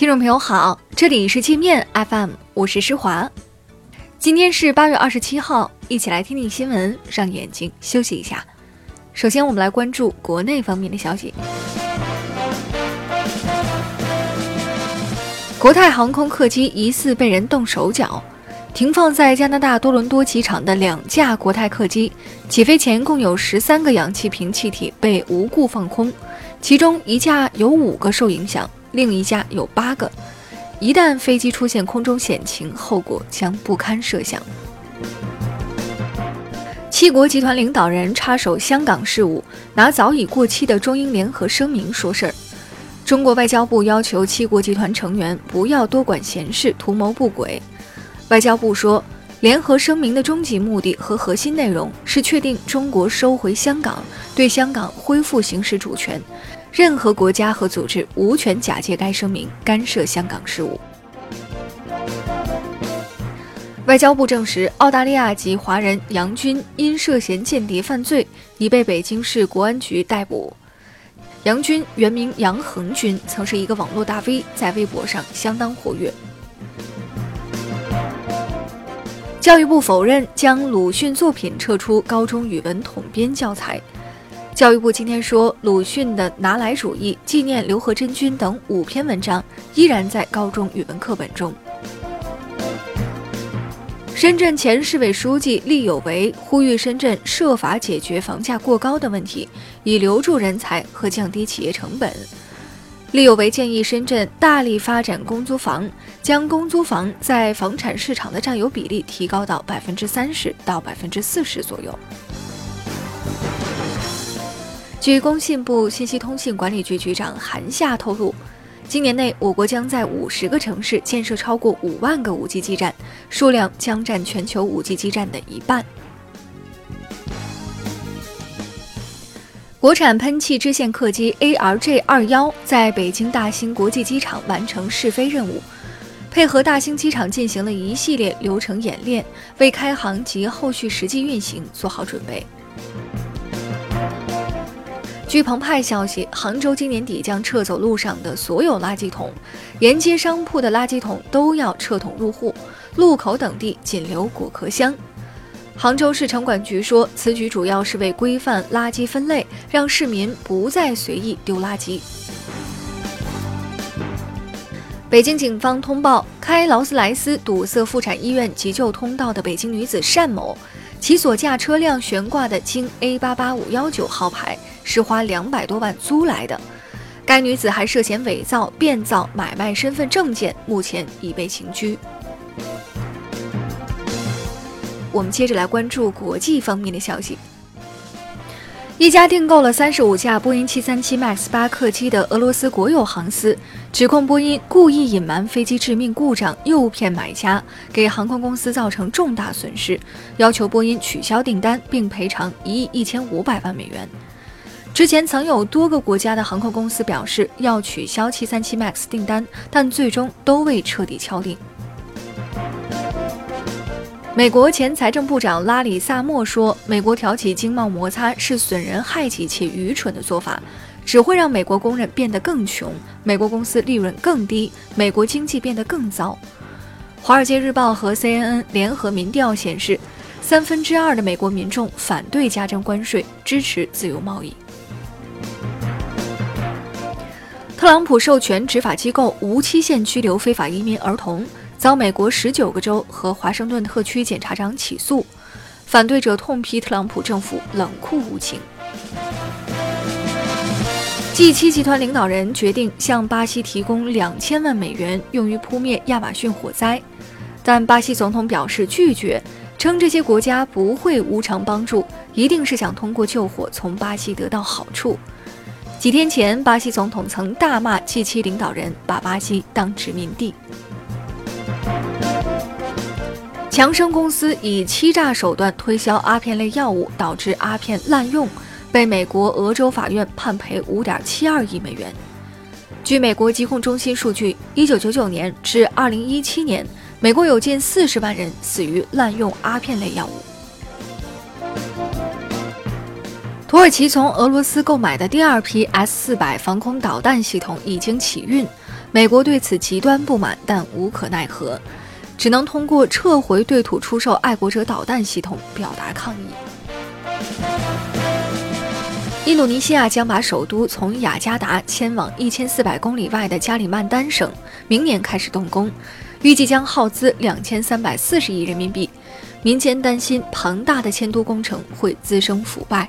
听众朋友好，这里是界面 FM，我是施华。今天是八月二十七号，一起来听听新闻，让眼睛休息一下。首先，我们来关注国内方面的消息。国泰航空客机疑似被人动手脚，停放在加拿大多伦多机场的两架国泰客机，起飞前共有十三个氧气瓶气体被无故放空，其中一架有五个受影响。另一架有八个，一旦飞机出现空中险情，后果将不堪设想。七国集团领导人插手香港事务，拿早已过期的中英联合声明说事儿。中国外交部要求七国集团成员不要多管闲事，图谋不轨。外交部说，联合声明的终极目的和核心内容是确定中国收回香港，对香港恢复行使主权。任何国家和组织无权假借该声明干涉香港事务。外交部证实，澳大利亚籍华人杨军因涉嫌间谍犯罪，已被北京市国安局逮捕。杨军原名杨恒军，曾是一个网络大 V，在微博上相当活跃。教育部否认将鲁迅作品撤出高中语文统编教材。教育部今天说，鲁迅的《拿来主义》《纪念刘和珍君》等五篇文章依然在高中语文课本中。深圳前市委书记厉有为呼吁深圳设法解决房价过高的问题，以留住人才和降低企业成本。厉有为建议深圳大力发展公租房，将公租房在房产市场的占有比例提高到百分之三十到百分之四十左右。据工信部信息通信管理局局长韩夏透露，今年内我国将在五十个城市建设超过五万个 5G 基站，数量将占全球 5G 基站的一半。国产喷气支线客机 ARJ 二幺在北京大兴国际机场完成试飞任务，配合大兴机场进行了一系列流程演练，为开航及后续实际运行做好准备。据澎湃消息，杭州今年底将撤走路上的所有垃圾桶，沿街商铺的垃圾桶都要撤桶入户，路口等地仅留果壳箱。杭州市城管局说，此举主要是为规范垃圾分类，让市民不再随意丢垃圾。北京警方通报，开劳斯莱斯堵塞妇产医院急救通道的北京女子单某。其所驾车辆悬挂的京 A 八八五幺九号牌是花两百多万租来的，该女子还涉嫌伪造、变造、买卖身份证件，目前已被刑拘。我们接着来关注国际方面的消息。一家订购了三十五架波音七三七 MAX 八客机的俄罗斯国有航司，指控波音故意隐瞒飞机致命故障，诱骗买家，给航空公司造成重大损失，要求波音取消订单并赔偿一亿一千五百万美元。之前曾有多个国家的航空公司表示要取消七三七 MAX 订单，但最终都未彻底敲定。美国前财政部长拉里·萨默说：“美国挑起经贸摩擦是损人害己且愚蠢的做法，只会让美国工人变得更穷，美国公司利润更低，美国经济变得更糟。”《华尔街日报》和 CNN 联合民调显示，三分之二的美国民众反对加征关税，支持自由贸易。特朗普授权执法机构无期限拘留非法移民儿童。遭美国十九个州和华盛顿特区检察长起诉，反对者痛批特朗普政府冷酷无情。G7 集团领导人决定向巴西提供两千万美元用于扑灭亚马逊火灾，但巴西总统表示拒绝，称这些国家不会无偿帮助，一定是想通过救火从巴西得到好处。几天前，巴西总统曾大骂 G7 领导人把巴西当殖民地。强生公司以欺诈手段推销阿片类药物，导致阿片滥用，被美国俄州法院判赔五点七二亿美元。据美国疾控中心数据，一九九九年至二零一七年，美国有近四十万人死于滥用阿片类药物。土耳其从俄罗斯购买的第二批 S 四百防空导弹系统已经起运。美国对此极端不满，但无可奈何，只能通过撤回对土出售爱国者导弹系统表达抗议。印度尼西亚将把首都从雅加达迁往一千四百公里外的加里曼丹省，明年开始动工，预计将耗资两千三百四十亿人民币。民间担心庞大的迁都工程会滋生腐败。